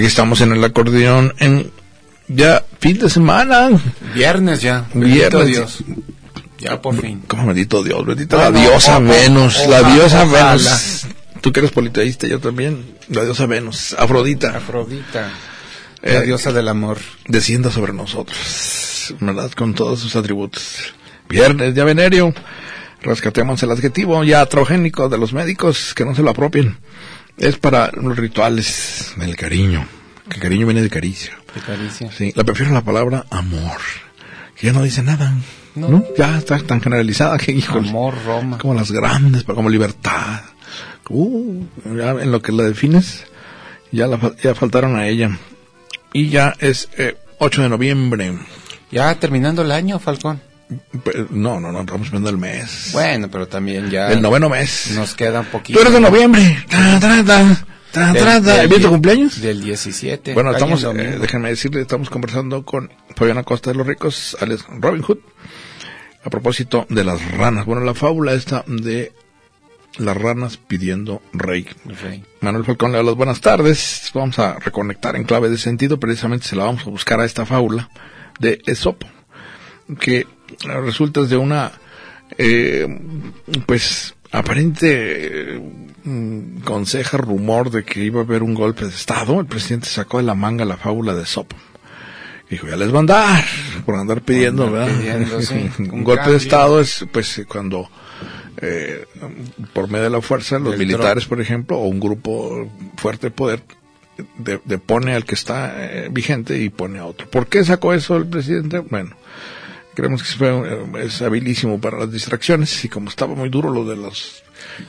Aquí estamos en el acordeón en ya fin de semana. Viernes ya. Viernes. Dios. Ya por fin. Como bendito Dios, bendita la diosa o- o- Venus, la diosa. Venus. Tú que eres politeísta, yo también. La diosa Venus, Afrodita, Afrodita. Eh, la diosa del amor. descienda sobre nosotros, ¿verdad? Con todos sus atributos. Viernes, ya venerio. Rescatemos el adjetivo ya atrogénico de los médicos que no se lo apropien. Es para los rituales del cariño. Que cariño viene de caricia. Qué caricia. Sí, la prefiero la palabra amor. Que ya no dice nada. No. No. Ya está tan generalizada que, híjole. Amor, Roma. Como las grandes, pero como libertad. Uh, ya en lo que la defines, ya, la, ya faltaron a ella. Y ya es eh, 8 de noviembre. Ya terminando el año, Falcón. No, no, no, estamos viendo el mes. Bueno, pero también ya el noveno mes. nos queda un poquito. Tú eres de noviembre. Ta, ta, ta, ta, Del- ta, ta. del- ¿Viene tu cumpleaños? Del 17. Bueno, estamos, eh, déjenme decirle, estamos conversando con Fabiana Costa de los Ricos, Alex Robin Hood, a propósito de las ranas. Bueno, la fábula esta de las ranas pidiendo rey. Rey. Manuel Falcón le da las buenas tardes. Vamos a reconectar en clave de sentido. Precisamente se la vamos a buscar a esta fábula de Esopo, que eh, resulta de una, eh, pues, aparente eh, mm, conseja rumor de que iba a haber un golpe de Estado. El presidente sacó de la manga la fábula de Esopo. Dijo, ya les va a andar, por andar pidiendo, andar ¿verdad? pidiendo, sí, un golpe de. Estado es, pues, cuando eh, por medio de la fuerza, los Del militares, por ejemplo, o un grupo fuerte de poder, de- depone al que está eh, vigente y pone a otro. ¿Por qué sacó eso el presidente? Bueno, creemos que fue, eh, es habilísimo para las distracciones y como estaba muy duro lo de los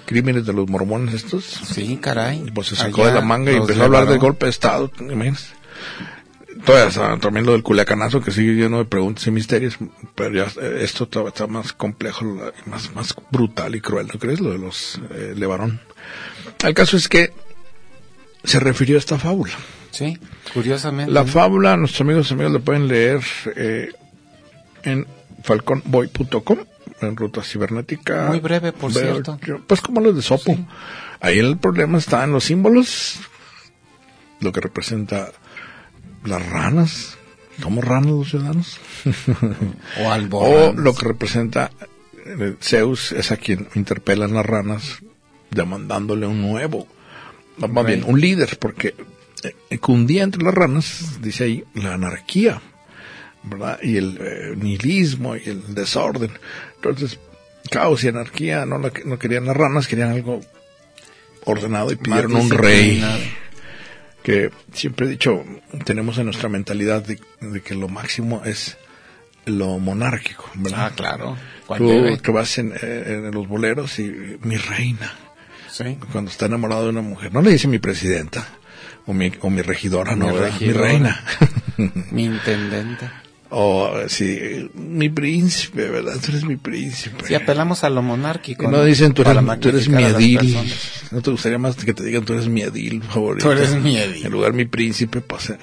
crímenes de los mormones estos, Sí, caray. pues se sacó de la manga y empezó a hablar del golpe de Estado, imagínense. Todavía está también lo del culiacanazo que sigue lleno de preguntas y misterios, pero ya eh, esto todavía está más complejo, más, más brutal y cruel, ¿no crees? Lo de los eh, Levarón. El caso es que se refirió a esta fábula. Sí, curiosamente. La fábula, nuestros amigos y amigas la pueden leer eh, en falconboy.com, en ruta cibernética. Muy breve, por cierto. Pues como los de Sopo. Ahí el problema está en los símbolos, lo que representa las ranas. ¿Somos ranas los ciudadanos? o O alborán. lo que representa eh, Zeus es a quien interpelan las ranas demandándole un nuevo, más bien un líder, porque eh, cundía entre las ranas, dice ahí, la anarquía, ¿verdad? Y el eh, nihilismo y el desorden. Entonces, caos y anarquía no, la- no querían las ranas, querían algo ordenado y pidieron un rey que siempre he dicho, tenemos en nuestra mentalidad de, de que lo máximo es lo monárquico, ¿verdad? Ah, claro. ¿Cuál Tú que vas en, eh, en los boleros y mi reina, Sí. cuando está enamorado de una mujer, no le dice mi presidenta o mi, o mi regidora, no, Mi mi regidora. reina. Mi intendente. O sí, mi príncipe, ¿verdad? Tú eres mi príncipe. Sí, apelamos a lo monárquico. no dicen tú eres, tú eres mi edil. ¿No te gustaría más que te digan tú eres mi edil favorito? Tú eres mi edil. En lugar mi príncipe, pues. eh,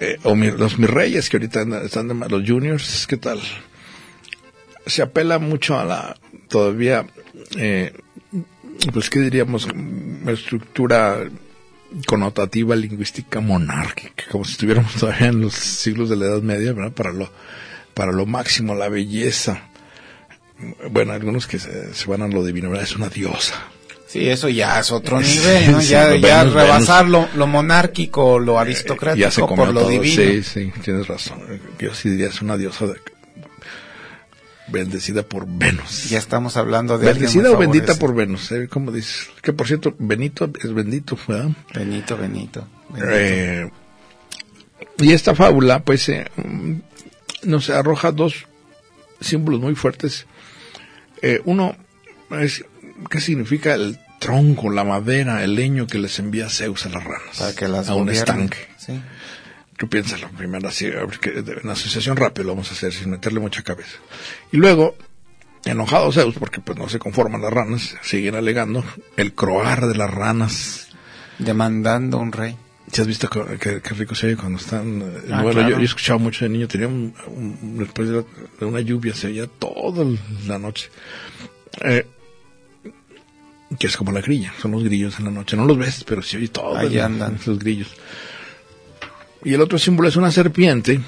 eh, o mi- los mis reyes que ahorita andan- están de los juniors, ¿qué tal? Se apela mucho a la todavía, eh, pues qué diríamos, estructura connotativa lingüística monárquica, como si estuviéramos todavía en los siglos de la Edad Media, ¿verdad? Para lo, para lo máximo, la belleza. Bueno, algunos que se, se van a lo divino, ¿verdad? Es una diosa. Sí, eso ya es otro nivel, ¿no? Sí, ya, Venus, ya rebasar lo, lo monárquico, lo ya se aristocrático por lo todo. divino. Sí, sí, tienes razón. Yo sí diría es una diosa de- bendecida por Venus. Ya estamos hablando de Bendecida o bendita por Venus, ¿eh? ¿Cómo dices? Que por cierto, Benito es bendito, ¿verdad? Benito, Benito. Eh, y esta fábula, pues, eh, mm, nos arroja dos símbolos muy fuertes. Eh, uno es qué significa el tronco, la madera, el leño que les envía Zeus a las ranas. Para que las a un estanque. Sí. ¿Qué piensas? La primera, así, a ver, que de- una asociación rápida lo vamos a hacer sin meterle mucha cabeza. Y luego, enojado Zeus, porque pues no se conforman las ranas, siguen alegando el croar de las ranas. Demandando un rey. ¿Sí has visto qué, rico se oye cuando están? eh, Ah, bueno, claro. yo, he escuchado mucho de niño, tenía un, un- después de, una lluvia, se oía toda la noche. Eh, que es como la grilla, son los grillos en la noche. No los ves, pero se oye todo. Ahí andan. Los grillos. Y el otro símbolo es una serpiente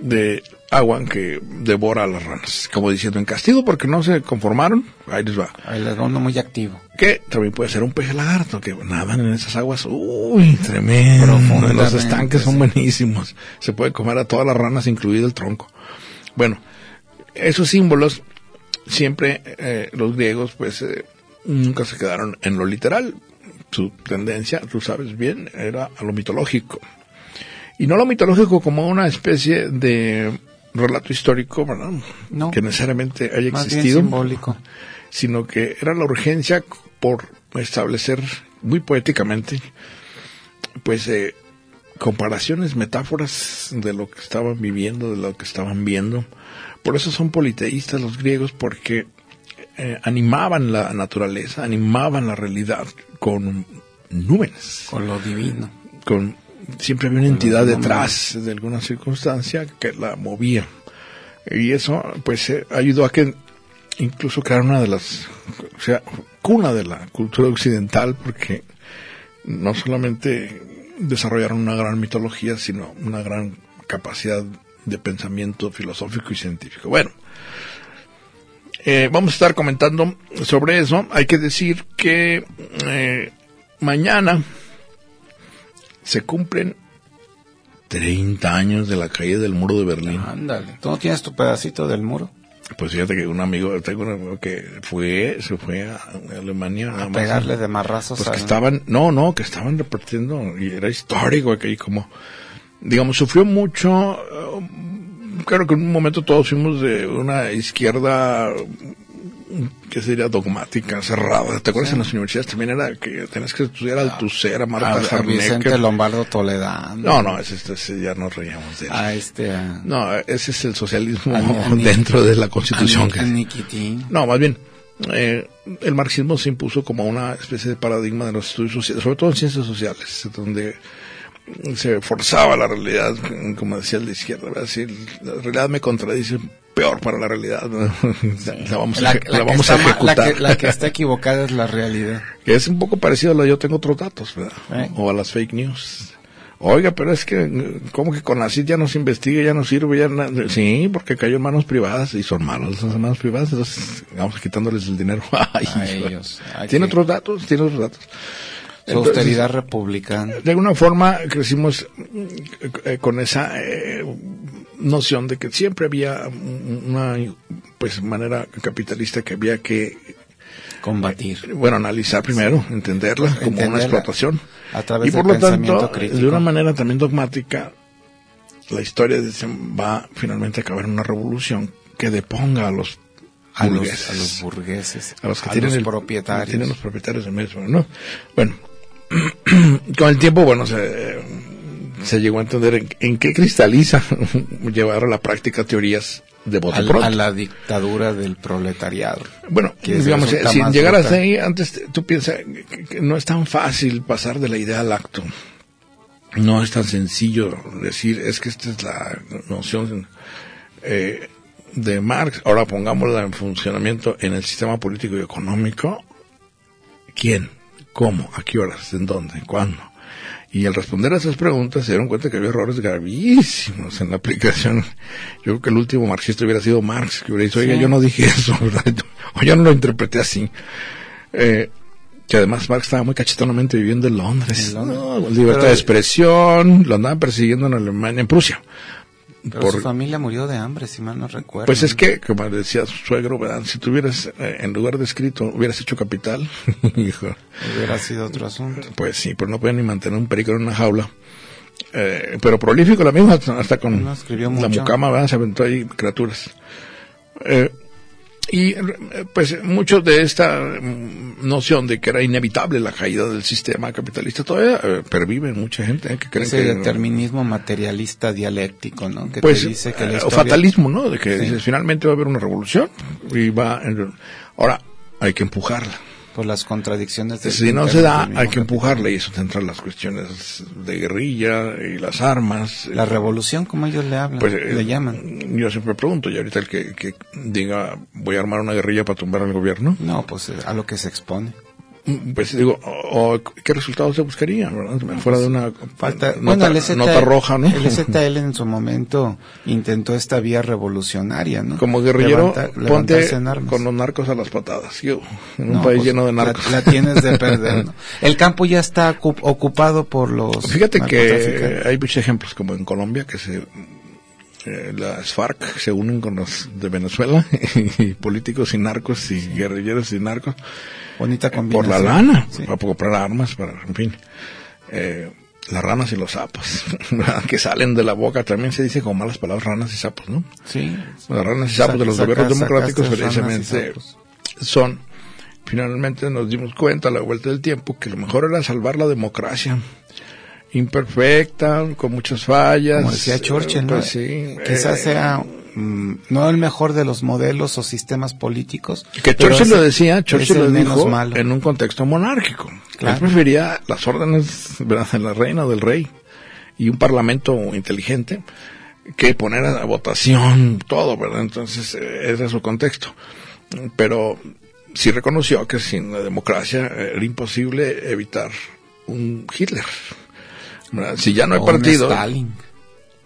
de agua que devora a las ranas. Como diciendo, en castigo porque no se conformaron, ahí les va. Va uno muy activo. Que también puede ser un pez lagarto que nadan en esas aguas. Uy, tremendo. Los estanques son buenísimos. Se puede comer a todas las ranas, incluido el tronco. Bueno, esos símbolos siempre eh, los griegos pues eh, nunca se quedaron en lo literal. Su tendencia, tú sabes bien, era a lo mitológico. Y no lo mitológico como una especie de relato histórico, ¿verdad? No. Que necesariamente haya Más bien existido simbólico. sino que era la urgencia por establecer muy poéticamente, pues, eh, comparaciones, metáforas de lo que estaban viviendo, de lo que estaban viendo. Por eso son politeístas los griegos, porque eh, animaban la naturaleza, animaban la realidad con nubes, Con lo divino. con siempre había una entidad detrás de alguna circunstancia que la movía. Y eso pues eh, ayudó a que incluso crear una de las o sea cuna de la cultura occidental porque no solamente desarrollaron una gran mitología sino una gran capacidad de pensamiento filosófico y científico. Bueno eh, vamos a estar comentando sobre eso. Hay que decir que eh, mañana se cumplen 30 años de la caída del muro de Berlín. Ándale. ¿Tú no tienes tu pedacito del muro? Pues fíjate que un amigo, tengo un amigo que fue, se fue a Alemania. A pegarle de marrazos Pues que estaban, no, no, que estaban repartiendo, y era histórico aquí, como, digamos, sufrió mucho, eh, claro que en un momento todos fuimos de una izquierda, que sería dogmática, cerrada. ¿Te acuerdas en las universidades también era que tenías que estudiar Althusser, a Marta a, a Vicente? Lombardo Toledano. No, no, ese, ya nos reíamos de él. A este... A, No, ese es el socialismo A- a dentro de la constitución. a, que- a no, más bien, eh, el marxismo se impuso como una especie de paradigma de los estudios sociales, sobre todo en ciencias sociales, donde se forzaba la realidad, como decía el de izquierda, ¿verdad? Si la realidad me contradice, peor para la realidad, la vamos a, La, la la que vamos a está ma- la ejecutar. que, la que está equivocada es la realidad. Que es un poco parecido a lo yo tengo otros datos, ¿verdad? Eh. O a las fake news. Oiga, pero es que, ¿cómo que con la CID ya no se investiga, ya no sirve? ya na- Sí, porque cayó en manos privadas y son malos esas manos privadas, entonces vamos quitándoles el dinero Ay, A ellos. ¿Tiene otros datos? Tiene otros datos. Su Entonces, austeridad republicana. de alguna forma crecimos eh, con esa eh, noción de que siempre había una pues manera capitalista que había que Combatir. bueno, analizar primero, entenderla como una explotación. a través y por del lo tanto, crítico. de una manera también dogmática, la historia va finalmente a acabar en una revolución que deponga a los A los, burgueses, a los burgueses. a los que a tienen los el- propietarios. tienen los propietarios del mismo, ¿no? Bueno, con el tiempo, bueno, se, se llegó a entender en, en qué cristaliza llevar a la práctica teorías de pronto. a la dictadura del proletariado. Bueno, que digamos, eh, sin llegar hasta ahí, antes te- tú piensas que, que no es tan fácil pasar de la idea al acto. No es tan sencillo decir, es que esta es la noción eh, de Marx. Ahora pongámosla en funcionamiento en el sistema político y económico. ¿Quién? ¿Cómo? ¿A qué horas? ¿En dónde? ¿Cuándo? Y al responder a esas preguntas se dieron cuenta que había errores gravísimos en la aplicación. Yo creo que el último marxista hubiera sido Marx, que hubiera dicho, oiga, Sí. yo no dije eso, ¿verdad? o yo no lo interpreté así. Eh, que además Marx estaba muy cachetonamente viviendo en Londres. En Londres. No, libertad Pero- de expresión, lo andaban persiguiendo en Alemania, en Prusia. Pero por- su familia murió de hambre, si mal no recuerdo. Pues es que, como decía su suegro, ¿verdad? si tuvieras, eh, en lugar de escrito, hubieras hecho capital, hijo, Hubiera sido otro asunto. pues sí, pero no pueden ni mantener un perico en una jaula. Eh, pero prolífico la misma, hasta, hasta con No, escribió la mucama, ¿verdad? Se aventó ahí criaturas. Eh, y eh, pues mucho de esta mm, noción de que era inevitable la caída del sistema capitalista todavía eh, pervive en mucha gente eh, que creen Ese que determinismo materialista dialéctico, ¿no? Que pues te dice que la eh, historia... fatalismo, ¿no? De que Sí. dices, finalmente va a haber una revolución y va ahora hay que empujarla. Por las contradicciones Si no se da, hay que capital. empujarla y eso centra las cuestiones de guerrilla y las armas. La revolución, como ellos le hablan, Pues, eh, le llaman. Yo siempre pregunto, y ahorita el que, que diga voy a armar una guerrilla para tumbar al gobierno, No, pues eh, a lo que se expone. Pues digo, o, ¿qué resultados se buscarían? ¿verdad? Fuera de una Falta, nota, bueno, el ZL, nota roja, ¿no? El ZL en su momento intentó esta vía revolucionaria, ¿no? Como guerrillero, Levanta- ponte levantarse en armas. con los narcos a las patadas. Yo, en un país pues, lleno de narcos. La, tienes de perder, ¿no? El campo ya está ocu- ocupado por los Fíjate que hay muchos ejemplos, como en Colombia, que se eh, las FARC se unen con los de Venezuela, y políticos y narcos, y guerrilleros y narcos, Bonita por combinación. la lana, Sí. para comprar armas, para, en fin. Eh, las ranas y los sapos, que salen de la boca, también se dice con malas palabras ranas y sapos, ¿no? Sí. Las ranas y sapos de los gobiernos democráticos precisamente son, finalmente nos dimos cuenta a la vuelta del tiempo que lo mejor era salvar la democracia. Imperfecta, con muchas fallas. Como decía Churchill, ¿no? Pues sí. Quizás eh, sea mm, no el mejor de los modelos o sistemas políticos. Que Churchill lo decía, Churchill lo dijo malo. en un contexto monárquico. Claro. Él prefería las órdenes de la reina o del rey y un parlamento inteligente que poner a votación todo, ¿verdad? Entonces, eh, ese es su contexto. Pero sí reconoció que sin la democracia era imposible evitar un Hitler. Si ya no hay O partido,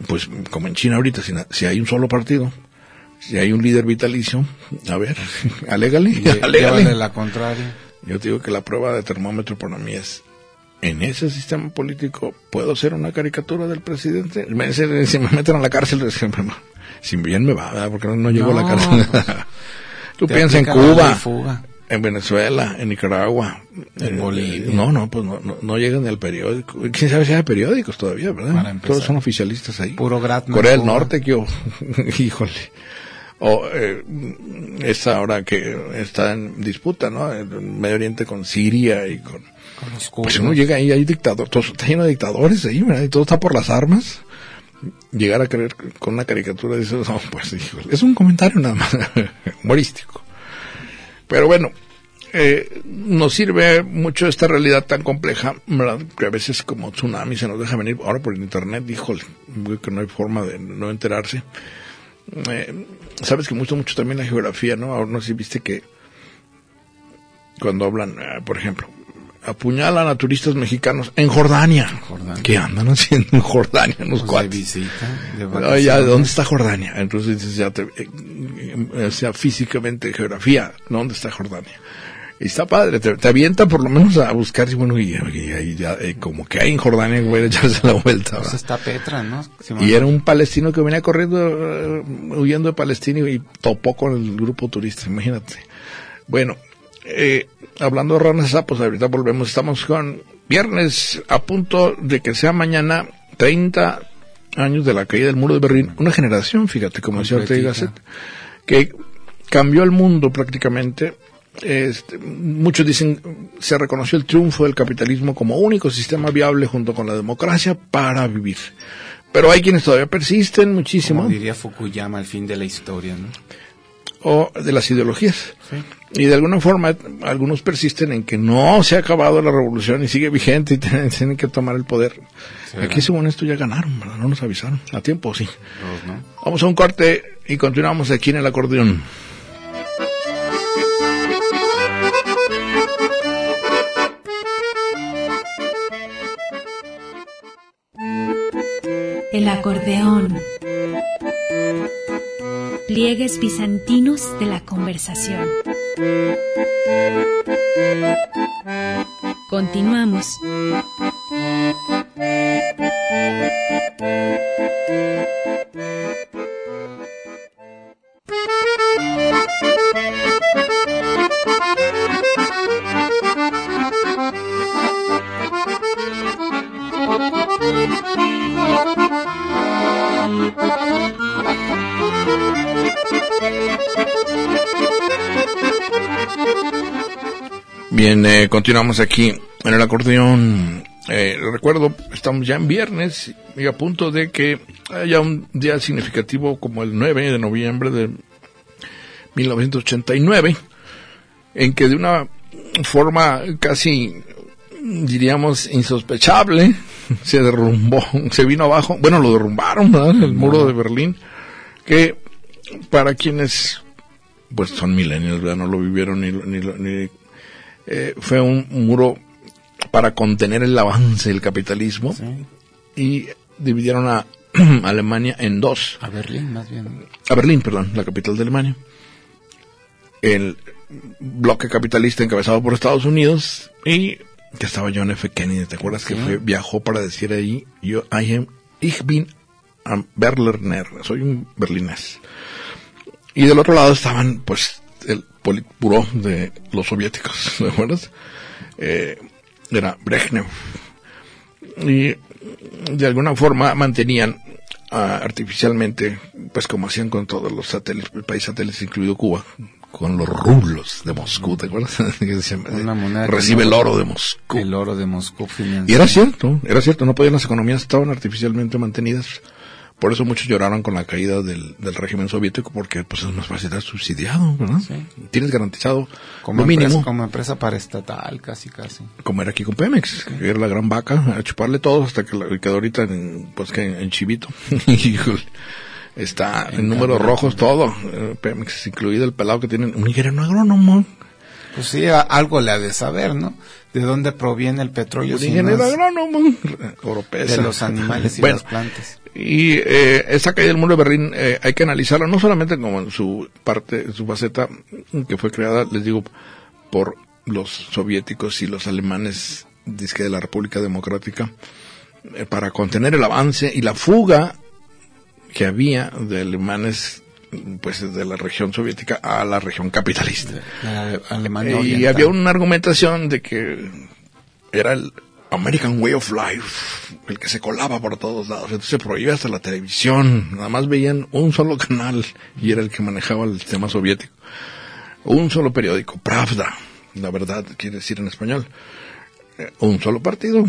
pues como en China ahorita, si, si hay un solo partido, si hay un líder vitalicio, a ver, alégale, alégale. La contraria. Yo te digo que la prueba de termómetro para mí es, en ese sistema político, ¿puedo ser una caricatura del presidente? Si me meten a la cárcel, si bien me va, ¿verdad? porque no, no llego a la cárcel. Tú piensas en Cuba. En Venezuela, en Nicaragua, En eh, Bolivia. No, no, pues no, no, no llegan al periódico. ¿Quién sabe si hay periódicos todavía, verdad? Todos son oficialistas ahí. Puro Gratman, Corea del. Norte, que yo, híjole. O eh, esta ahora que está en disputa, ¿no? En Medio Oriente con Siria y con... Con los Pues uno llega ahí, hay dictadores, todo está lleno de dictadores ahí, ¿verdad? Y todo está por las armas. Llegar a creer con una caricatura de eso, no, pues híjole, es un comentario nada más, humorístico. Pero bueno, eh, nos sirve mucho esta realidad tan compleja. Que a veces como tsunami se nos deja venir, ahora por el internet, híjole, que no hay forma de no enterarse. Eh, sabes que me gusta mucho también la geografía, ¿no? Ahora no sé si viste que cuando hablan, eh, por ejemplo, apuñalan a turistas mexicanos en Jordania. Jordania. ¿Qué andan haciendo en Jordania los Pues de visita, de Oye, vacaciones. ya, ¿de dónde está Jordania? Entonces dices, ya te, eh, eh, o sea, físicamente, geografía, ¿dónde está Jordania? Y está padre, te, te avienta por lo menos a buscar, y bueno, y, y ya, eh, como que hay en Jordania, voy a echarse la vuelta. Pues está Petra, ¿no? Si Y era un palestino que venía corriendo, eh, huyendo de Palestina y topó con el grupo turista, imagínate. Bueno, eh, hablando de ranas sapos, ahorita volvemos, estamos con viernes a punto de que sea mañana 30 años de la caída del muro de Berlín. Una generación, fíjate, como decía Ortega. Gasset, que cambió el mundo prácticamente. Este, muchos dicen se reconoció el triunfo del capitalismo como único sistema viable junto con la democracia para vivir. Pero hay quienes todavía persisten muchísimo Como diría Fukuyama, el fin de la historia, ¿no? O de las ideologías. Sí. Y de alguna forma algunos persisten en que no se ha acabado la revolución y sigue vigente y tienen, que tomar el poder. Sí, Aquí según esto ya ganaron, ¿verdad? No nos avisaron. A tiempo, sí. Vamos a un corte y continuamos aquí en el acordeón. El acordeón. Pliegues bizantinos de la conversación. Continuamos. Eh, continuamos aquí en el acordeón. Eh, recuerdo, estamos ya en viernes y a punto de que haya un día significativo como el 9 de noviembre de 1989, en que de una forma casi, diríamos, insospechable, se derrumbó, se vino abajo, bueno, lo derrumbaron, ¿verdad? El muro de Berlín, que para quienes, pues son millennials, ¿verdad? No lo vivieron ni, ni, ni eh, fue un muro para contener el avance del capitalismo Sí. y dividieron a Alemania en dos. A Berlín, más bien. A Berlín, perdón, la capital de Alemania. El bloque capitalista encabezado por Estados Unidos y que estaba John F. Kennedy, ¿te acuerdas que fue, viajó para decir ahí, yo, I am, ich bin ein Berliner, soy un berlinés. Y del otro lado estaban, pues, el politburó de los soviéticos, ¿te acuerdas? Eh, era Brezhnev. Y de alguna forma mantenían ah, artificialmente, pues como hacían con todos los satélites, el país satélites, incluido Cuba, con los rublos de Moscú, ¿te acuerdas? Una Recibe el oro de Moscú. El oro de Moscú financiado. Y era cierto, era cierto, no podían las economías, estaban artificialmente mantenidas. Por eso muchos lloraron con la caída del, del régimen soviético, porque pues es más fácil estar subsidiado, ¿verdad? Sí. Tienes garantizado Como, lo empresa, mínimo, como empresa paraestatal, casi, casi. como era aquí con Pemex, que era la gran vaca, a chuparle todo hasta que quedó ahorita en, pues que en, chivito. Híjole. Está en, En números rojos todo, eh, Pemex, incluido el pelado que tienen, un ingeniero agrónomo, Pues sí, a- algo le ha de saber, ¿no? De dónde proviene el petróleo un si no es agrónomo, Oropesa. de los animales y Bueno, las plantas. Y eh, esta caída del muro de Berlín eh, hay que analizarla no solamente como en su parte, en su faceta que fue creada, les digo, por los soviéticos y los alemanes dizque de la República Democrática eh, para contener el avance y la fuga que había de alemanes pues de la región soviética a la región capitalista. La Alemania y había una argumentación de que era el American Way of Life, el que se colaba por todos lados. Entonces se prohibía hasta la televisión. Nada más veían un solo canal y era el que manejaba el sistema soviético. Un solo periódico, Pravda, la verdad quiere decir en español. Eh, Un solo partido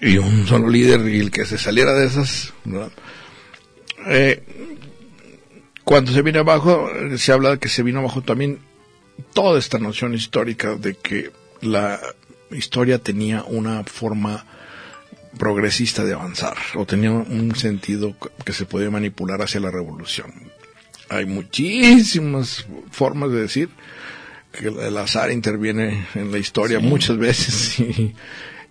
y un solo líder y el que se saliera de esas. ¿verdad? Eh, cuando se viene abajo, eh, se habla de que se vino abajo también toda esta noción histórica de que la historia tenía una forma progresista de avanzar o tenía un sentido que se podía manipular hacia la revolución. Hay muchísimas formas de decir que el azar interviene en la historia muchas veces y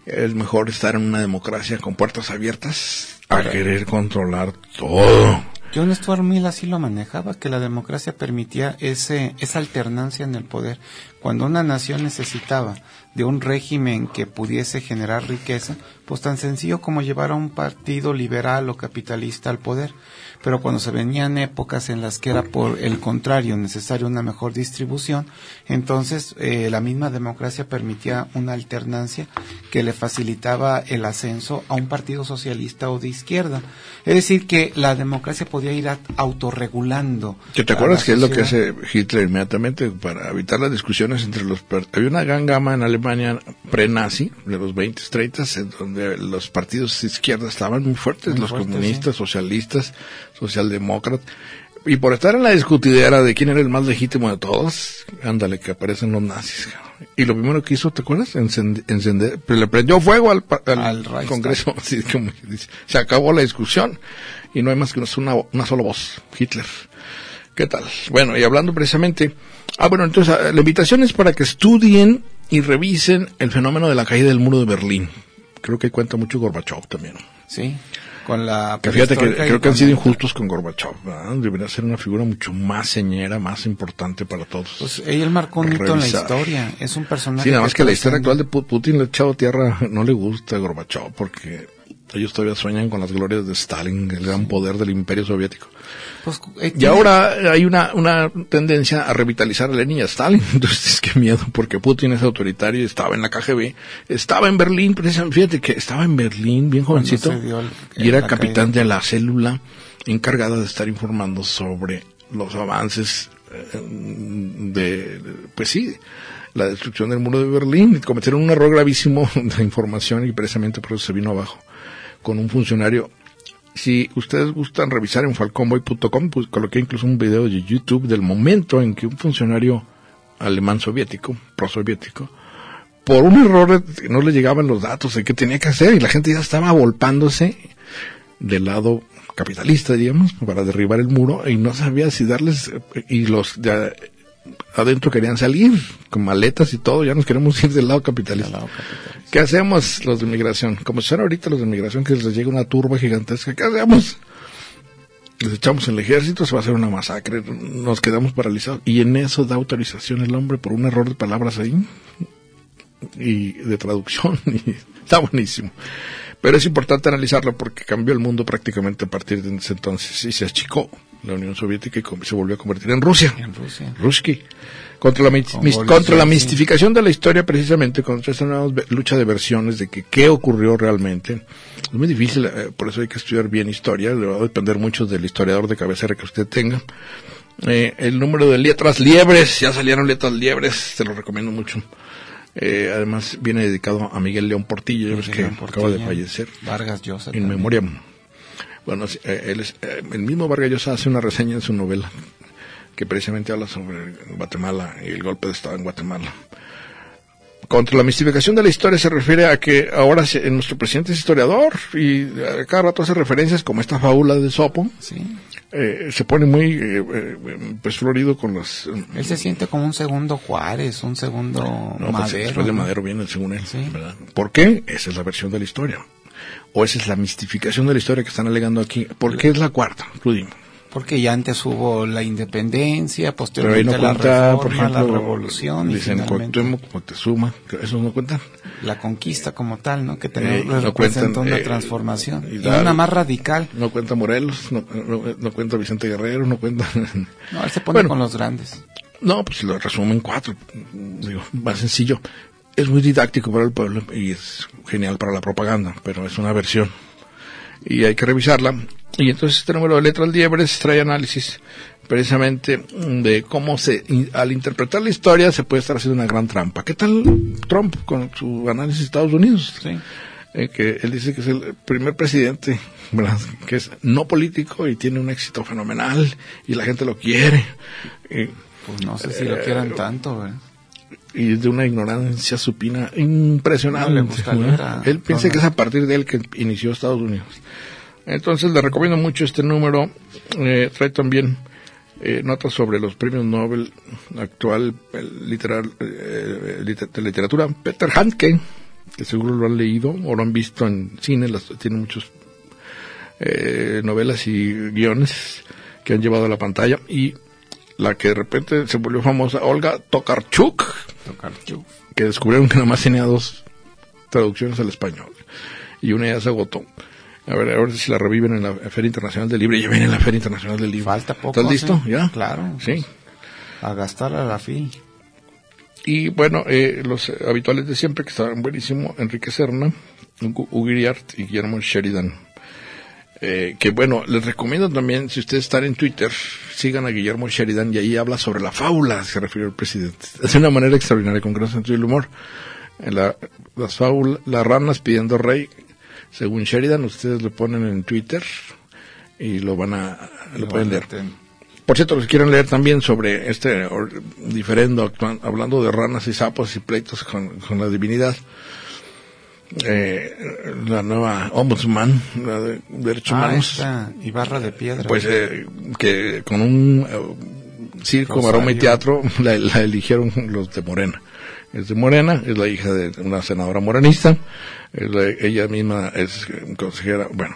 es mejor estar en una democracia con puertas abiertas a Para- querer controlar todo. John Stuart Mill así lo manejaba, que la democracia permitía ese, esa alternancia en el poder. Cuando una nación necesitaba de un régimen que pudiese generar riqueza, pues tan sencillo como llevar a un partido liberal o capitalista al poder. Pero cuando se venían épocas en las que era por el contrario necesario una mejor distribución, entonces eh, la misma democracia permitía una alternancia que le facilitaba el ascenso a un partido socialista o de izquierda. Es decir, que la democracia podía ir autorregulando. ¿Que ¿Te a acuerdas qué es lo que hace Hitler inmediatamente para evitar las discusiones entre los... Había una gran gama en Alemania pre-nazi, de los 20, 30, en donde los partidos de izquierda estaban muy fuertes, Muy los fuertes, comunistas, socialistas, socialdemócratas. Y por estar en la discutidera de quién era el más legítimo de todos, ándale, que aparecen los nazis. Y lo primero que hizo, ¿te acuerdas? Encend- encender, le prendió fuego al, al. Congreso. Así como que dice, se acabó la discusión y no hay más que una, una sola voz, Hitler. ¿Qué tal? Bueno, y hablando precisamente, ah, bueno, entonces ah, la invitación es para que estudien y revisen el fenómeno de la caída del muro de Berlín. Creo que cuenta mucho Gorbachev también. Sí, con la Que fíjate que creo que han sido el- injustos con Gorbachev. ¿verdad? Debería ser una figura mucho más señera, más importante para todos. Pues él marcó un hito en la historia. Es un personaje. Sí, nada más que la historia actual de Pu- Putin le ha echado tierra, no le gusta a Gorbachev porque ellos todavía sueñan con las glorias de Stalin, el gran poder del imperio soviético. Pues, eh, Y ahora hay una, una tendencia a revitalizar a Lenin y a Stalin. Entonces, qué miedo, porque Putin es autoritario y estaba en la KGB, estaba en Berlín, precisamente, fíjate que estaba en Berlín, bien jovencito, el- y era capitán caída. de la célula encargada de estar informando sobre los avances de, pues sí, la destrucción del muro de Berlín. Cometieron un error gravísimo de información y precisamente por eso se vino abajo con un funcionario. Si ustedes gustan revisar en falconboy.com, pues coloqué incluso un video de YouTube del momento en que un funcionario alemán soviético, prosoviético, por un error no le llegaban los datos de qué tenía que hacer y la gente ya estaba volpándose del lado capitalista, digamos, para derribar el muro y no sabía si darles y los de adentro querían salir con maletas y todo, ya nos queremos ir del lado capitalista. ¿Qué hacemos los de inmigración? Como son ahorita los de inmigración que les llega una turba gigantesca, ¿qué hacemos? Les echamos en el ejército, se va a hacer una masacre, nos quedamos paralizados. Y en eso da autorización el hombre por un error de palabras ahí y de traducción. Y está buenísimo. Pero es importante analizarlo porque cambió el mundo prácticamente a partir de ese entonces y se achicó la Unión Soviética y se volvió a convertir en Rusia. En Rusia. Ruski. Contra la, contra la mistificación de la historia, precisamente, contra esta nueva lucha de versiones de que qué ocurrió realmente. Es muy difícil, eh, por eso hay que estudiar bien historia, va a depender mucho del historiador de cabecera que usted tenga. Eh, el número de letras liebres, ya salieron letras liebres, se lo recomiendo mucho. Eh, además viene dedicado a Miguel León Portillo, que acaba de fallecer. Vargas Llosa. En memoria. Bueno, él es, el mismo Vargas Llosa hace una reseña en su novela que precisamente habla sobre Guatemala y el golpe de Estado en Guatemala. Contra la mistificación de la historia se refiere a que ahora nuestro presidente es historiador y cada rato hace referencias como esta fábula de Sopo. Eh, se pone muy eh, eh, pues florido con los... Él se siente como un segundo Juárez, un segundo no, pues, Madero. después de Madero viene según él. ¿Por qué? Esa es la versión de la historia. O esa es la mistificación de la historia que están alegando aquí. ¿Por qué es la cuarta, Rudy? porque ya antes hubo la independencia, posteriormente la reforma, por ejemplo, la revolución. Dicen Cuauhtémoc, Moctezuma, ¿eso no cuenta? La conquista como tal, ¿no? Que tenía, eh, no representó una eh, transformación. Y, una más radical. No cuenta Morelos, no, no, cuenta Vicente Guerrero, no cuenta... no, él se pone con los grandes. No, pues lo resumen en cuatro, digo, más sencillo. Es muy didáctico para el pueblo y es genial para la propaganda, pero es una versión. Y hay que revisarla y entonces este número de letras liebres trae análisis precisamente de cómo se, al interpretar la historia se puede estar haciendo una gran trampa. ¿Qué tal Trump con su análisis de Estados Unidos? Sí. Eh, que él dice que es el primer presidente que es no político y tiene un éxito fenomenal y la gente lo quiere. pues no sé si lo quieran eh, tanto. Y de una ignorancia supina impresionante. él piensa que es a partir de él que inició Estados Unidos. Entonces le recomiendo mucho este número. Eh, trae también eh, notas sobre los premios Nobel actual literal, eh, de literatura. Peter Handke, que seguro lo han leído o lo han visto en cine, tiene muchos novelas y guiones que han llevado a la pantalla. Y la que de repente se volvió famosa, Olga Tokarczuk, Tokarczuk. que descubrieron que nada más tenía dos traducciones al español. Y una ya se agotó. A ver, a ver si la reviven en la Feria Internacional del Libro. Ya viene la Feria Internacional del Libro. Falta poco. ¿Estás listo? ¿Ya? Claro. Sí. A gastar a la fin. Y bueno, eh, los habituales de siempre que estaban buenísimo, Enrique Serna, Hugo y Guillermo Sheridan. Eh, que bueno, les recomiendo también, si ustedes están en Twitter, sigan a Guillermo Sheridan y ahí habla sobre la fábula, se refirió el presidente. Es una manera extraordinaria, con gran sentido del humor. En la, las fábulas, las ranas pidiendo rey, según Sheridan, ustedes lo ponen en Twitter y lo van a, lo, pueden leer. Por cierto, los quieren leer también sobre este diferendo, hablando de ranas y sapos y pleitos con, la divinidad. Eh, la nueva ombudsman la de derechos ah, humanos y barra de piedra pues eh, que con un eh, circo maroma y teatro la, eligieron los de Morena es de Morena es la hija de una senadora morenista ella misma es consejera. Bueno,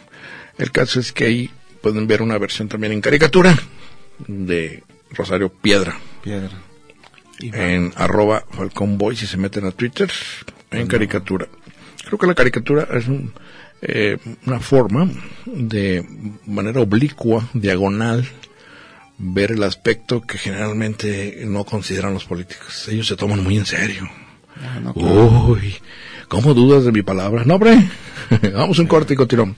el caso es que ahí pueden ver una versión también en caricatura de Rosario Piedra. Piedra. En arroba Falcon Boy, si se meten a Twitter, en caricatura. Creo que la caricatura es eh, una forma de manera oblicua, diagonal, ver el aspecto que generalmente no consideran los políticos. Ellos se toman muy en serio. Ah, Uy, ¿Cómo dudas de mi palabra? No, hombre. Vamos un corte y continuamos.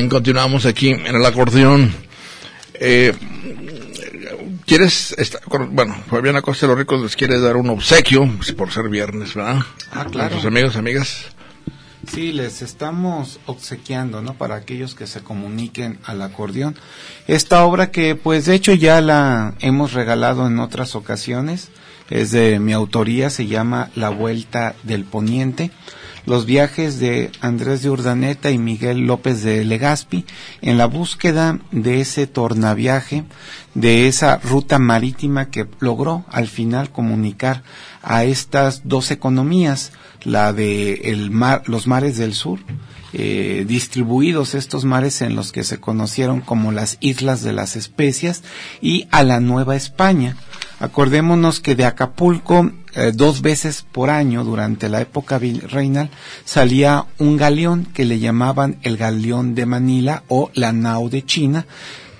Bien, continuamos aquí en el acordeón. Eh, ¿Quieres, esta- bueno, Fabián Acosta de los Ricos les quiere dar un obsequio, pues, por ser viernes, ¿verdad? Ah, A claro. sus amigos, amigas. Sí, les estamos obsequiando, ¿no? Para aquellos que se comuniquen al acordeón. Esta obra que, pues, de hecho ya la hemos regalado en otras ocasiones. Es de mi autoría, se llama La Vuelta del Poniente. Los viajes de Andrés de Urdaneta y Miguel López de Legazpi en la búsqueda de ese tornaviaje, de esa ruta marítima que logró al final comunicar a estas dos economías, la de el mar, los mares del sur, eh, distribuidos estos mares en los que se conocieron como las Islas de las Especias, y a la Nueva España. Acordémonos que de Acapulco, eh, dos veces por año, durante la época virreinal, salía un galeón que le llamaban el galeón de Manila o la nao de China,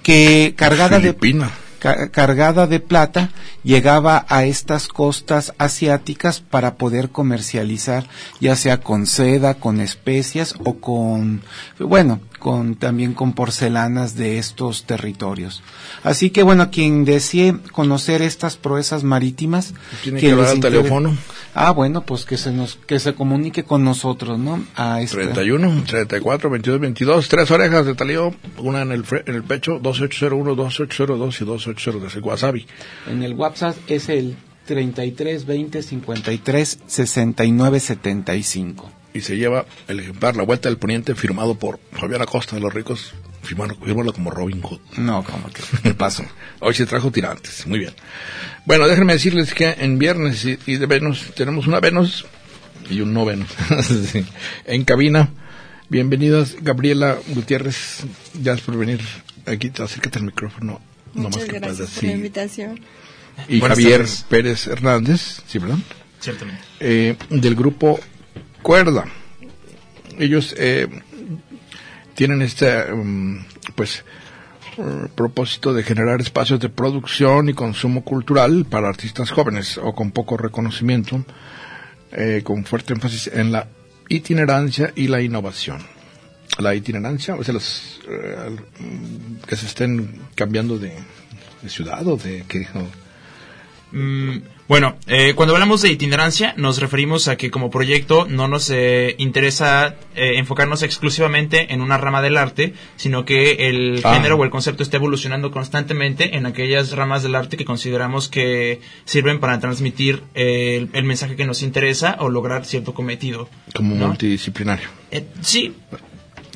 que cargada de cargada de plata, llegaba a estas costas asiáticas para poder comercializar, ya sea con seda, con especias o con, bueno, con también con porcelanas de estos territorios. Así que bueno, quien desee conocer estas proezas marítimas, Tiene que hablar al teléfono. Ah, bueno, pues que se nos, que se comunique con nosotros, ¿no? A este- 31, 34, 22, 22, tres orejas de talío, una en el, en el pecho, 2801, 2802 y 2802 de wasabi. En el WhatsApp es el 33 20 53 69 75. Y se lleva el ejemplar La Vuelta del Poniente firmado por Fabián Acosta de los Ricos, firmado, fírmalo como Robin Hood. No, como que ¿qué pasó? Hoy se trajo tirantes, muy bien. Bueno, déjenme decirles que en viernes y, y de Venus tenemos una Venus y un no Venus. Sí. En cabina, bienvenidas Gabriela Gutiérrez, gracias por venir aquí, acércate al micrófono. no más Muchas que gracias puedas, por la sí. invitación. Y Buenas Javier tardes. Pérez Hernández, ¿sí, verdad? Ciertamente. Eh, del grupo Cuerda. Ellos eh, tienen este, mm, pues, eh, propósito de generar espacios de producción y consumo cultural para artistas jóvenes o con poco reconocimiento, eh, con fuerte énfasis en la itinerancia y la innovación. La itinerancia, o sea, los, eh, que se estén cambiando de, de ciudad o de que Mm, bueno, eh, cuando hablamos de itinerancia nos referimos a que como proyecto no nos eh, interesa eh, enfocarnos exclusivamente en una rama del arte, sino que el Ah. género o el concepto está evolucionando constantemente en aquellas ramas del arte que consideramos que sirven para transmitir eh, el, el mensaje que nos interesa o lograr cierto cometido. como ¿no? multidisciplinario. Eh, sí,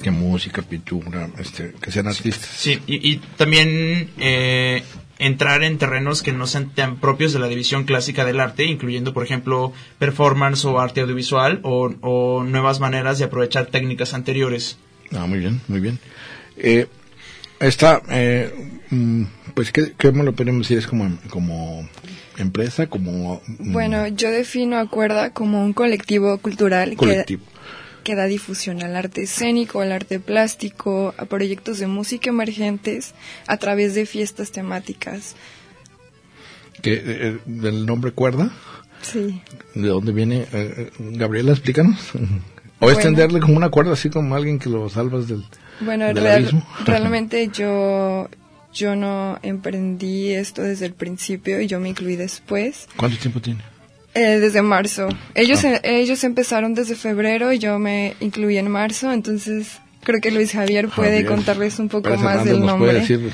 que música, pintura, este, que sean artistas. Sí, y, y también eh, entrar en terrenos que no sean tan propios de la división clásica del arte, incluyendo, por ejemplo, performance o arte audiovisual o, o nuevas maneras de aprovechar técnicas anteriores. Ah, muy bien, muy bien. Eh, esta, eh, mm, pues, ¿qué, ¿qué lo podemos decir? ¿Es como, como empresa, como mm, Bueno, yo defino a Cuerda como un colectivo cultural colectivo? Que, da difusión al arte escénico, al arte plástico, a proyectos de música emergentes a través de fiestas temáticas. ¿Qué, eh, ¿Del nombre cuerda? Sí. ¿De dónde viene? Eh, eh, Gabriela, explícanos. ¿O Bueno. tenderle como una cuerda, así como alguien que lo salvas del... Bueno, ¿Del real- abismo? realmente yo yo no emprendí esto desde el principio y yo me incluí después. ¿Cuánto tiempo tiene? Eh, desde marzo. Ellos, Ah. eh, ellos empezaron desde febrero y yo me incluí en marzo, entonces creo que Luis Javier puede Javier contarles un poco Pérez más Hernández del nombre. decir,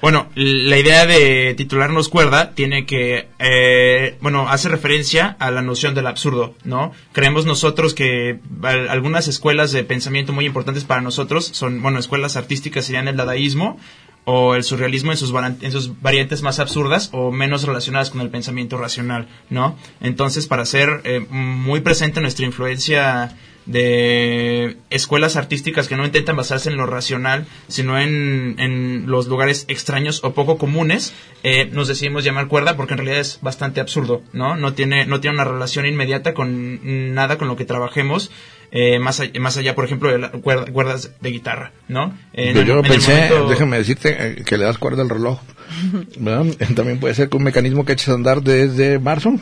Bueno, la idea de titularnos cuerda tiene que, eh, bueno, hace referencia a la noción del absurdo, ¿no? Creemos nosotros que al- algunas escuelas de pensamiento muy importantes para nosotros son, bueno, escuelas artísticas serían el dadaísmo o el surrealismo en sus, variantes más absurdas o menos relacionadas con el pensamiento racional, ¿no? Entonces, para ser eh, muy presente nuestra influencia de escuelas artísticas que no intentan basarse en lo racional, sino en, en los lugares extraños o poco comunes, eh, nos decidimos llamar cuerda porque en realidad es bastante absurdo, ¿no? No tiene, no tiene una relación inmediata con nada con lo que trabajemos, eh, más, allá, más allá, por ejemplo, de la- cuerda- cuerdas de guitarra, ¿no? En Yo, yo en el pensé, momento- déjame decirte, eh, que le das cuerda al reloj. ¿verdad? También puede ser que un mecanismo que eches a andar desde marzo.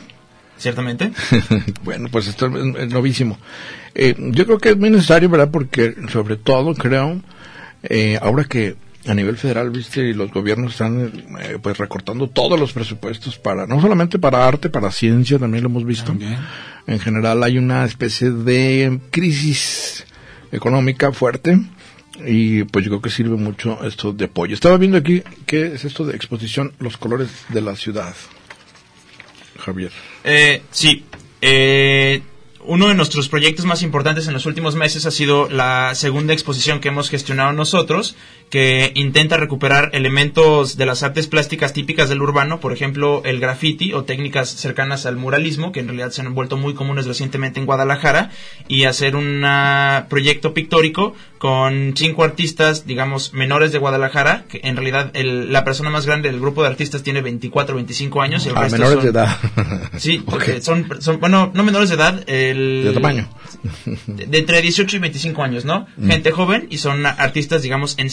Ciertamente. bueno, pues esto es, es novísimo. Eh, yo creo que es muy necesario, ¿verdad? Porque sobre todo creo, eh, ahora que a nivel federal, viste, y los gobiernos están eh, pues recortando todos los presupuestos para, no solamente para arte, para ciencia, también lo hemos visto. En general hay una especie de crisis económica fuerte y pues yo creo que sirve mucho esto de apoyo. Estaba viendo aquí, ¿qué es esto de exposición? Los colores de la ciudad. Javier. Eh, sí. Eh, uno de nuestros proyectos más importantes en los últimos meses ha sido la segunda exposición que hemos gestionado nosotros, que intenta recuperar elementos de las artes plásticas típicas del urbano, por ejemplo, el graffiti o técnicas cercanas al muralismo, que en realidad se han vuelto muy comunes recientemente en Guadalajara, y hacer un ah, proyecto pictórico con cinco artistas, digamos, menores de Guadalajara, que en realidad el- la persona más grande del grupo de artistas tiene 24 o 25 años. Y el A resto Ah, menores son- de edad. Sí, Ok. eh, son, son, bueno, no menores de edad, el... De tamaño. De, de entre 18 y 25 años, ¿no? Gente joven y son artistas, digamos, en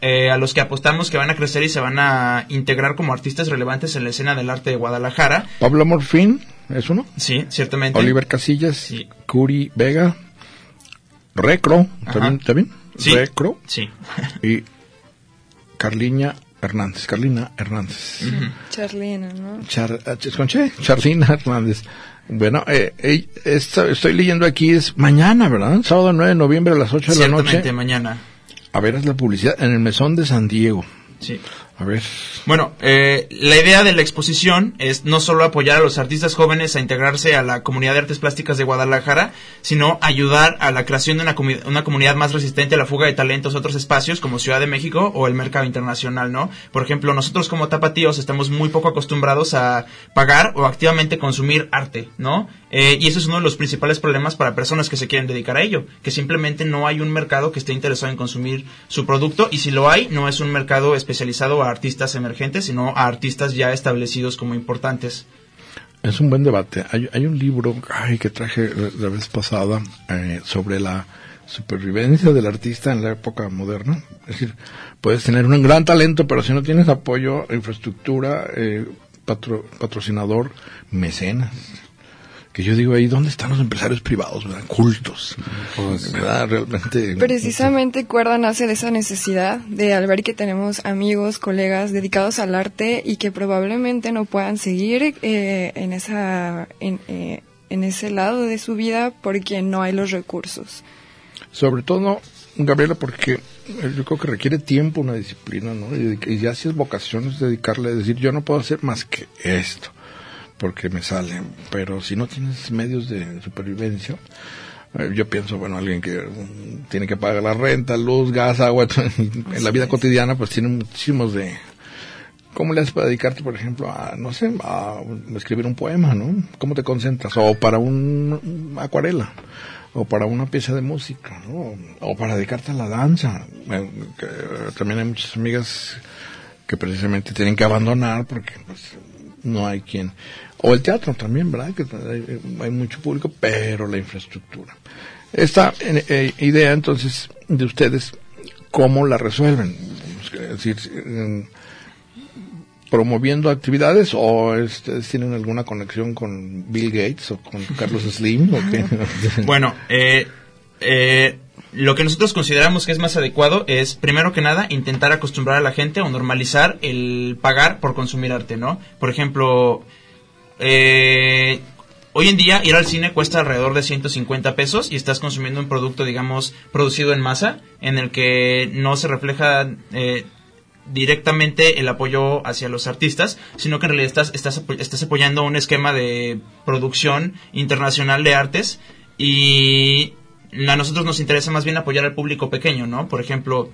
eh, a los que apostamos que van a crecer y se van a integrar como artistas relevantes en la escena del arte de Guadalajara. Pablo Morfín, ¿es uno? Sí, ciertamente. Oliver Casillas, Sí. Curi Vega, Recro, ¿también? ¿también? Sí. Recro Sí. y Carliña Hernández. Carlina Hernández. Charlena, ¿no? Char, ah. Charlina Hernández. Bueno, eh, eh, esta- estoy leyendo aquí, es mañana, ¿verdad? Sábado 9 de noviembre a las 8 de la Ciertamente, noche. mañana. A ver, es la publicidad en el Mesón de San Diego. Sí. A ver. Bueno, eh, la idea de la exposición es no solo apoyar a los artistas jóvenes a integrarse a la comunidad de artes plásticas de Guadalajara, sino ayudar a la creación de una, comu- una comunidad más resistente a la fuga de talentos a otros espacios como Ciudad de México o el mercado internacional, ¿no? Por ejemplo, nosotros como tapatíos estamos muy poco acostumbrados a pagar o activamente consumir arte, ¿no? Eh, y eso es uno de los principales problemas para personas que se quieren dedicar a ello, que simplemente no hay un mercado que esté interesado en consumir su producto y si lo hay, no es un mercado especializado a artistas emergentes, sino a artistas ya establecidos como importantes. Es un buen debate. Hay, hay un libro que traje la la vez pasada eh, sobre la supervivencia del artista en la época moderna. Es decir, puedes tener un gran talento, pero si no tienes apoyo, infraestructura, eh, patro- patrocinador, mecenas. Que yo digo ahí, ¿dónde están los empresarios privados? ¿verdad? Cultos. Pues, ¿verdad? Realmente. Precisamente Cuerda nace de esa necesidad de al ver que tenemos amigos, colegas dedicados al arte y que probablemente no puedan seguir eh, en esa en, eh, en ese lado de su vida porque no hay los recursos. Sobre todo, Gabriela, porque yo creo que requiere tiempo una disciplina, ¿no? Y, y ya si es vocación, es dedicarle a decir, yo no puedo hacer más que esto, porque me sale. Pero si no tienes medios de supervivencia, eh, yo pienso, bueno, alguien que mm, tiene que pagar la renta, luz, gas, agua, en la vida cotidiana, pues tiene muchísimos de... ¿Cómo le haces para dedicarte, por ejemplo, a, no sé, a escribir un poema, ¿no? ¿Cómo te concentras? O para un acuarela o para una pieza de música, ¿no? O para dedicarte a la danza. Eh, eh, también hay muchas amigas que precisamente tienen que abandonar porque pues, no hay quien. O el teatro también, ¿verdad? Que hay, mucho público, pero la infraestructura. Esta eh, eh, idea entonces de ustedes, ¿cómo la resuelven? Es decir, eh, promoviendo actividades o ustedes tienen alguna conexión con Bill Gates o con Carlos Slim o qué? Bueno, eh, eh, lo que nosotros consideramos que es más adecuado es, primero que nada, intentar acostumbrar a la gente o normalizar el pagar por consumir arte, ¿no? Por ejemplo, eh, hoy en día ir al cine cuesta alrededor de 150 pesos y estás consumiendo un producto, digamos, producido en masa, en el que no se refleja... Eh, directamente el apoyo hacia los artistas, sino que en realidad estás, estás, estás apoyando un esquema de producción internacional de artes y a nosotros nos interesa más bien apoyar al público pequeño, ¿no? Por ejemplo,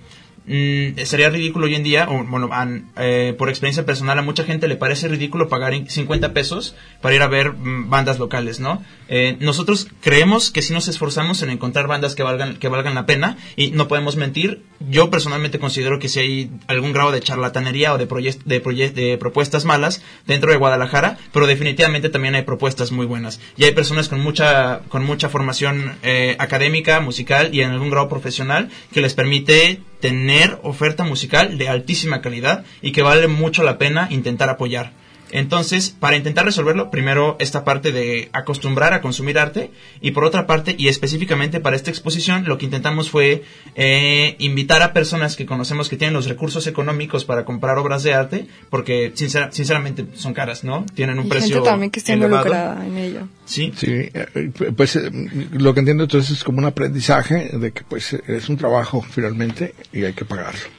Mm, sería ridículo hoy en día, o, bueno, eh, por experiencia personal, a mucha gente le parece ridículo pagar 50 pesos para ir a ver mm, bandas locales, ¿no? Eh, nosotros creemos que si nos esforzamos en encontrar bandas que valgan, que valgan la pena, y no podemos mentir, yo personalmente considero que si hay algún grado de charlatanería o de, de, de propuestas malas dentro de Guadalajara, pero definitivamente también hay propuestas muy buenas. Y hay personas con mucha, con mucha formación eh, académica, musical y en algún grado profesional que les permite tener oferta musical de altísima calidad y que vale mucho la pena intentar apoyar. Entonces, para intentar resolverlo, primero esta parte de acostumbrar a consumir arte y por otra parte, y específicamente para esta exposición, lo que intentamos fue eh, invitar a personas que conocemos que tienen los recursos económicos para comprar obras de arte, porque sinceramente son caras, ¿no? Tienen un y precio gente también que esté involucrada en ello. Sí. Sí, eh, pues eh, lo que entiendo entonces es como un aprendizaje de que pues es un trabajo finalmente y hay que pagarlo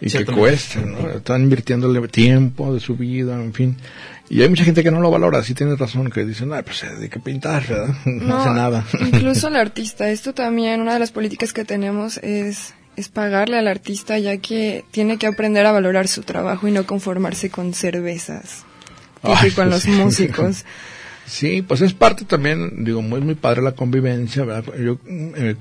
y que cueste, ¿no? Están invirtiéndole tiempo de su vida, en fin. Y hay mucha gente que no lo valora, sí tienes razón, que dicen, ay, pues se dedica a pintar, ¿verdad? No, hace nada. Incluso el artista, esto también, una de las políticas que tenemos es, es pagarle al artista, ya que tiene que aprender a valorar su trabajo y no conformarse con cervezas. y con los músicos. Sí, pues es parte también, digo, muy, muy padre la convivencia, ¿verdad? Yo eh,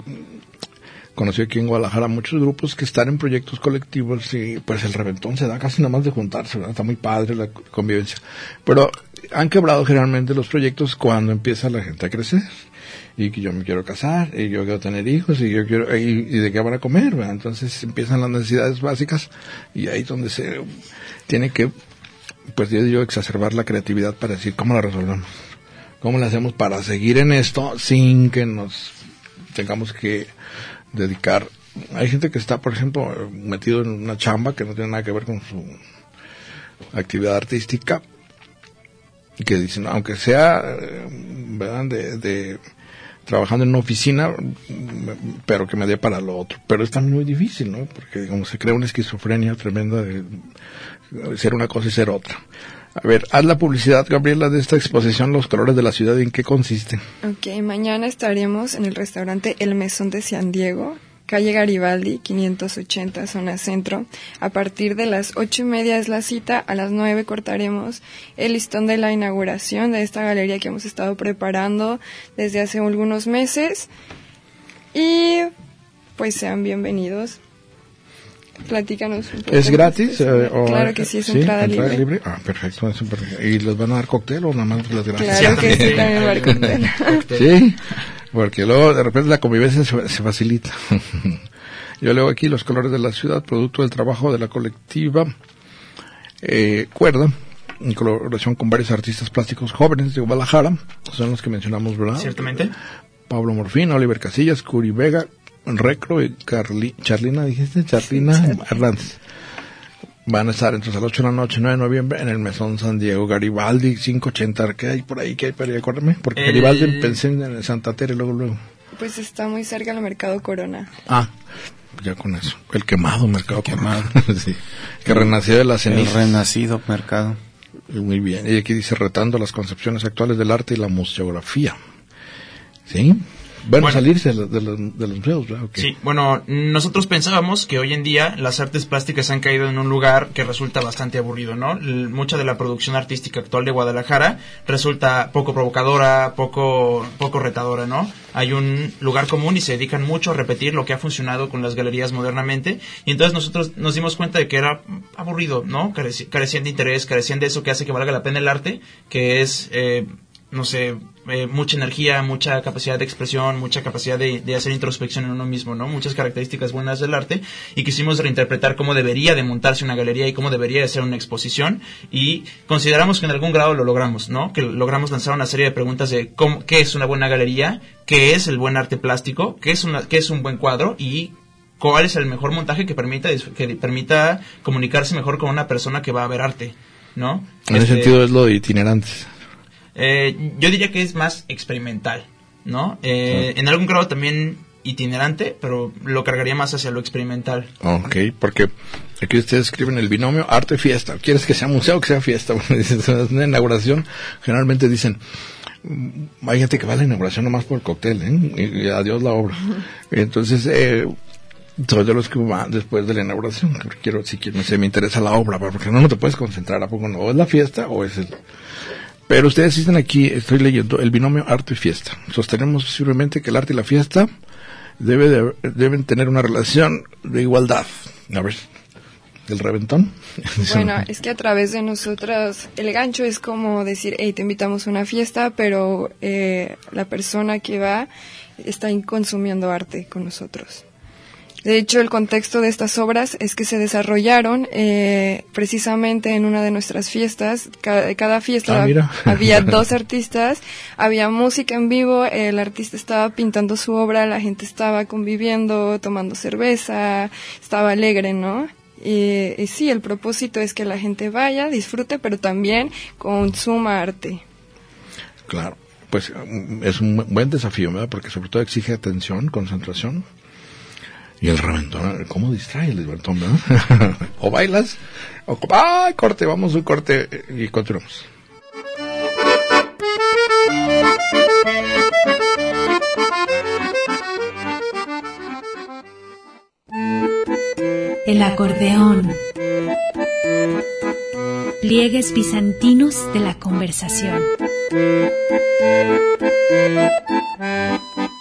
conocí aquí en Guadalajara muchos grupos que están en proyectos colectivos y pues el reventón se da casi nada más de juntarse. Está muy padre la convivencia. Pero han quebrado generalmente los proyectos cuando empieza la gente a crecer y que yo me quiero casar y yo quiero tener hijos y yo quiero y, de qué van a comer entonces empiezan las necesidades básicas y ahí es donde se tiene que pues yo exacerbar la creatividad para decir cómo la resolvemos cómo le hacemos para seguir en esto sin que nos tengamos que dedicar. Hay gente que está, por ejemplo, metido en una chamba que no tiene nada que ver con su actividad artística y que dicen, aunque sea, eh, ¿verdad? De, trabajando en una oficina, pero que me dé para lo otro. Pero es también muy difícil, ¿no? Porque como se crea una esquizofrenia tremenda de ser una cosa y ser otra. A ver, haz la publicidad, Gabriela, de esta exposición Los Colores de la Ciudad. ¿En qué consiste? Ok, mañana estaremos en el restaurante El Mesón de San Diego, calle Garibaldi, 580, zona centro. A partir de las ocho y media es la cita, a las nueve cortaremos el listón de la inauguración de esta galería que hemos estado preparando desde hace algunos meses. Y pues sean bienvenidos. Platícanos un poco. ¿Es gratis? Eh, claro que sí, es entrada, libre. Ah, perfecto. ¿Y les van a dar cóctel o nada más les gratis? Claro que sí, también va a dar cóctel. sí, porque luego de repente la convivencia se, se facilita. Yo leo aquí los colores de la ciudad, producto del trabajo de la colectiva eh, Cuerda, en colaboración con varios artistas plásticos jóvenes de Guadalajara, son los que mencionamos, ¿verdad? Ciertamente. Pablo Morfín, Oliver Casillas, Curi Vega, Recro y Carli, Charlina, dijiste, Charlina Hernández. Van a estar entonces a las 8 de la noche, 9 de noviembre, en el Mesón San Diego, Garibaldi, 580. ¿Qué hay por ahí? ¿Qué hay para ahí? Acuérdame. Porque Garibaldi pensé en el Santa Tere, luego, luego. Pues está muy cerca del Mercado Corona. Ah, ya con eso. El quemado Mercado quemado. sí. Que renació de la ceniza. El renacido Mercado. Muy bien. Y aquí dice retando las concepciones actuales del arte y la museografía. ¿Sí? Bueno, salirse de, los museos, Sí, bueno, nosotros pensábamos que hoy en día las artes plásticas han caído en un lugar que resulta bastante aburrido, ¿no? mucha de la producción artística actual de Guadalajara resulta poco provocadora, poco, poco retadora, ¿no? Hay un lugar común y se dedican mucho a repetir lo que ha funcionado con las galerías modernamente. Y entonces nosotros nos dimos cuenta de que era aburrido, ¿no? carecían de interés, carecían de eso que hace que valga la pena el arte, que es, eh, no sé, eh, mucha energía, mucha capacidad de expresión, mucha capacidad de, de, hacer introspección en uno mismo, ¿no? Muchas características buenas del arte y quisimos reinterpretar cómo debería de montarse una galería y cómo debería de ser una exposición y consideramos que en algún grado lo logramos, ¿no? Que logramos lanzar una serie de preguntas de cómo, qué es una buena galería, qué es el buen arte plástico, qué es, una, qué es un buen cuadro y cuál es el mejor montaje que permita, que permita comunicarse mejor con una persona que va a ver arte, ¿no? En ese este, sentido es lo de itinerantes. Eh, yo diría que es más experimental, ¿no? Eh, En algún grado también itinerante, pero lo cargaría más hacia lo experimental. Ok, porque aquí ustedes escriben el binomio arte fiesta. ¿Quieres que sea museo o que sea fiesta? Bueno, dicen, es una inauguración. Generalmente dicen, mm, hay gente que va a la inauguración nomás por el cóctel, ¿eh? Y, adiós la obra. Entonces, eh, soy de los que después de la inauguración. Quiero, si quiero, no sé, me interesa la obra, porque no, no te puedes concentrar. ¿A poco no? O es la fiesta o es el... Pero ustedes dicen aquí, estoy leyendo, el binomio arte y fiesta. Sostenemos firmemente que el arte y la fiesta debe deben tener una relación de igualdad. A ver, el reventón. Bueno, es que a través de nosotras, el gancho es como decir, hey, te invitamos a una fiesta, pero eh, la persona que va está consumiendo arte con nosotros. De hecho, el contexto de estas obras es que se desarrollaron eh, precisamente en una de nuestras fiestas. Cada, fiesta ah, había dos artistas, había música en vivo, el artista estaba pintando su obra, la gente estaba conviviendo, tomando cerveza, estaba alegre, ¿no? Y, y sí, el propósito es que la gente vaya, disfrute, pero también consuma arte. Claro, pues es un buen desafío, ¿verdad? Porque sobre todo exige atención, concentración y el reventón, ¿cómo distrae el reventón, o bailas, o ¡ay, corte! Vamos un corte y continuamos. El acordeón. Pliegues bizantinos de la conversación.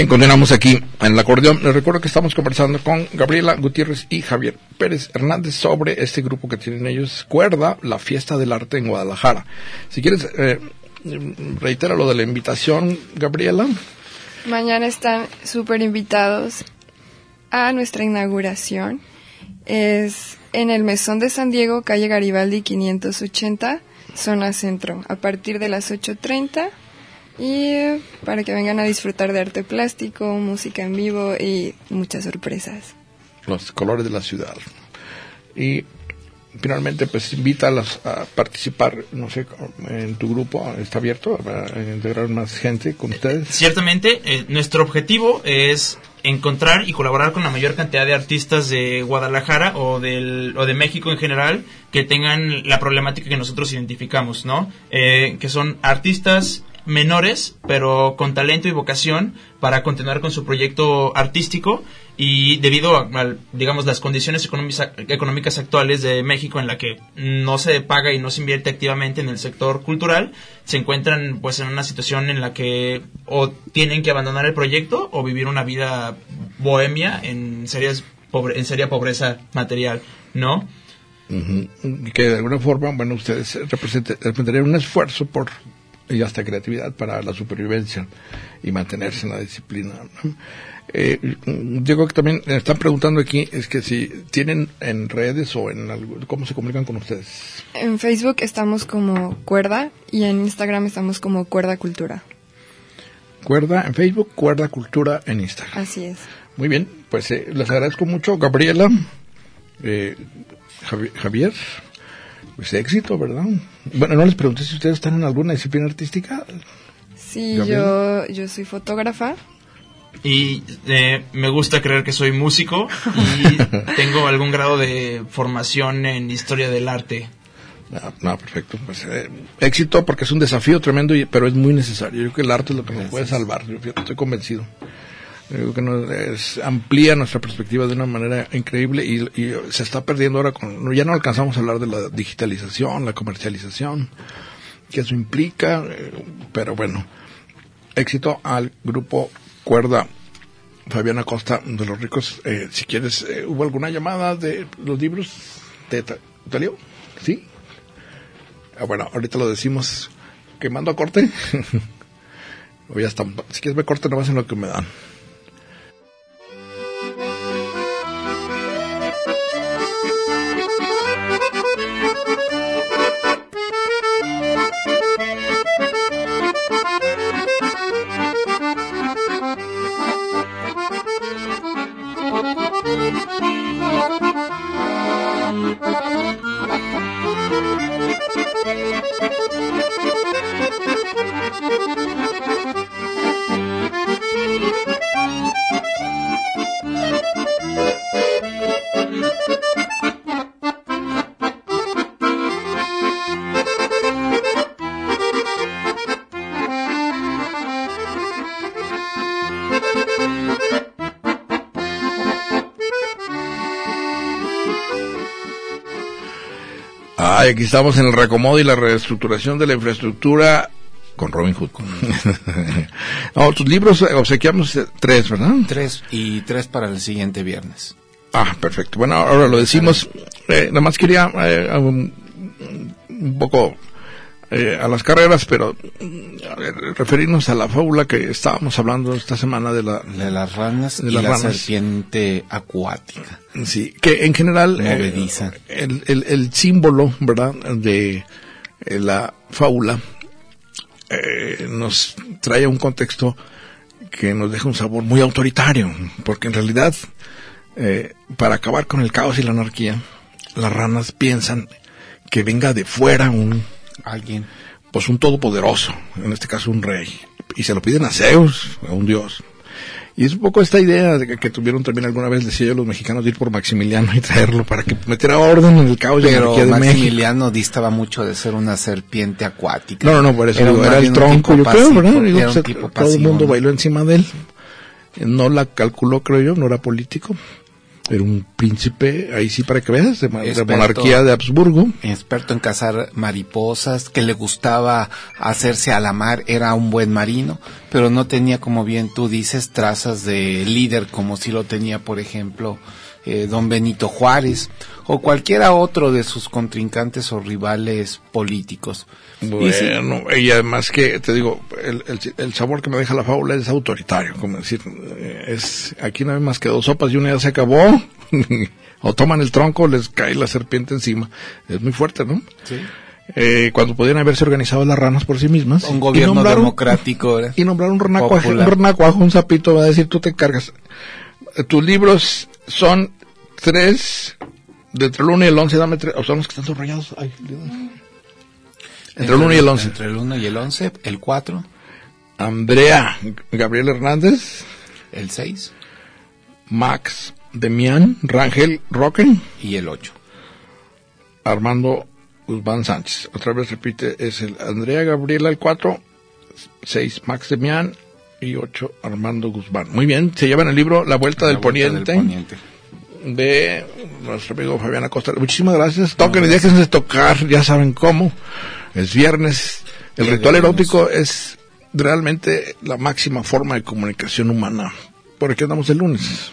Bien, continuamos aquí en el acordeón. Les recuerdo que estamos conversando con Gabriela Gutiérrez y Javier Pérez Hernández sobre este grupo que tienen ellos, Cuerda, la fiesta del arte en Guadalajara. Si quieres, eh, reitera lo de la invitación, Gabriela. Mañana están súper invitados a nuestra inauguración. Es en el Mesón de San Diego, calle Garibaldi 580, zona centro, a partir de las 8.30 y para que vengan a disfrutar de arte plástico, música en vivo y muchas sorpresas. Los colores de la ciudad. Y finalmente pues invita a participar, no sé, en tu grupo, está abierto para integrar más gente con ustedes. Ciertamente, eh, nuestro objetivo es encontrar y colaborar con la mayor cantidad de artistas de Guadalajara o, del, o de México en general que tengan la problemática que nosotros identificamos, ¿no? Eh, que son artistas menores, pero con talento y vocación para continuar con su proyecto artístico y debido a, digamos, las condiciones económicas actuales de México en la que no se paga y no se invierte activamente en el sector cultural, se encuentran pues en una situación en la que o tienen que abandonar el proyecto o vivir una vida bohemia en serias pobre, en seria pobreza material, ¿no? Que de alguna forma, bueno, ustedes representarían un esfuerzo por y hasta creatividad para la supervivencia y mantenerse en la disciplina. Eh, digo que también están preguntando aquí, es que si tienen en redes o en algo, ¿cómo se comunican con ustedes? En Facebook estamos como Cuerda y en Instagram estamos como Cuerda Cultura. Cuerda en Facebook, Cuerda Cultura en Instagram. Así es. Muy bien, pues eh, les agradezco mucho, Gabriela, eh, Javier pues éxito, ¿verdad? Bueno, no les pregunté si ustedes están en alguna disciplina artística. Sí, yo, yo soy fotógrafa y eh, me gusta creer que soy músico y tengo algún grado de formación en historia del arte. Ah, no, perfecto. Pues, eh, éxito porque es un desafío tremendo, y, pero es muy necesario. Yo creo que el arte es lo que nos puede salvar. Yo estoy convencido. Que nos, es, amplía nuestra perspectiva de una manera increíble y, y, se está perdiendo ahora con... Ya no alcanzamos a hablar de la digitalización, la comercialización, que eso implica, eh, pero bueno, éxito al grupo Cuerda. Fabiana Costa de los Ricos, eh, si quieres, eh, ¿hubo alguna llamada de los libros de Talio? ¿Sí? Ah, bueno, ahorita lo decimos quemando a corte. o ya está. Si quieres me corte, no en lo que me dan. Aquí estamos en el recomodo y la reestructuración de la infraestructura con Robin Hood. no, tus libros eh, obsequiamos eh, tres, ¿verdad? Tres y tres para el siguiente viernes. Ah, perfecto. Bueno, ahora lo decimos. Eh, nada más quería eh, un, un, poco eh, a las carreras, pero mm, referirnos a la fábula que estábamos hablando esta semana de la de las ranas de y la ranas. serpiente acuática. Sí, que en general eh, el, el, el, símbolo, ¿verdad? De eh, la fábula eh, nos trae un contexto que nos deja un sabor muy autoritario, porque en realidad eh, para acabar con el caos y la anarquía, las ranas piensan que venga de fuera un alguien, pues un todopoderoso, en este caso un rey, y se lo piden a Zeus, a un dios. Y es un poco esta idea de que, que, tuvieron también alguna vez, decía yo, los mexicanos de ir por Maximiliano y traerlo para que metiera orden en el caos Pero de Maximiliano México. distaba mucho de ser una serpiente acuática. No, no, no, por eso era, digo, era el tronco, yo creo, ¿verdad? Digo, pues, todo el mundo bailó encima de él. No la calculó, creo yo, no era político. Era un príncipe, ahí sí para que veas, de, experto, de, monarquía de Habsburgo. Experto en cazar mariposas, que le gustaba hacerse a la mar, era un buen marino, pero no tenía, como bien tú dices, trazas de líder como si lo tenía, por ejemplo, eh, don Benito Juárez o cualquiera otro de sus contrincantes o rivales políticos. Bueno, y, además que, te digo, el, el, el, sabor que me deja la fábula es autoritario, como decir, es, aquí no hay más que dos sopas y una ya se acabó, o toman el tronco, les cae la serpiente encima. Es muy fuerte, ¿no? Sí. Eh, cuando podían haberse organizado las ranas por sí mismas. Un gobierno democrático. Y nombrar un un renacuajo, un sapito, va a decir, tú te encargas. Tus libros son tres, de entre el 1 y el 11, dame tres, o son los que están subrayados. Ay, entre el 1 y el 11. Entre el 1 y el 11, el 4. Andrea Gabriel Hernández. El 6. Max Demian Rangel Roque. Y el 8. Armando Guzmán Sánchez. Otra vez repite, es el Andrea Gabriela el 4, 6 Max Demian y 8 Armando Guzmán. Muy bien, se llevan el libro La Vuelta, La del, Vuelta Poniente, del Poniente de nuestro amigo Fabián Acosta. Muchísimas gracias. Toquen y déjense tocar, ya saben cómo. Es viernes. El ritual erótico es realmente la máxima forma de comunicación humana. Por aquí andamos el lunes.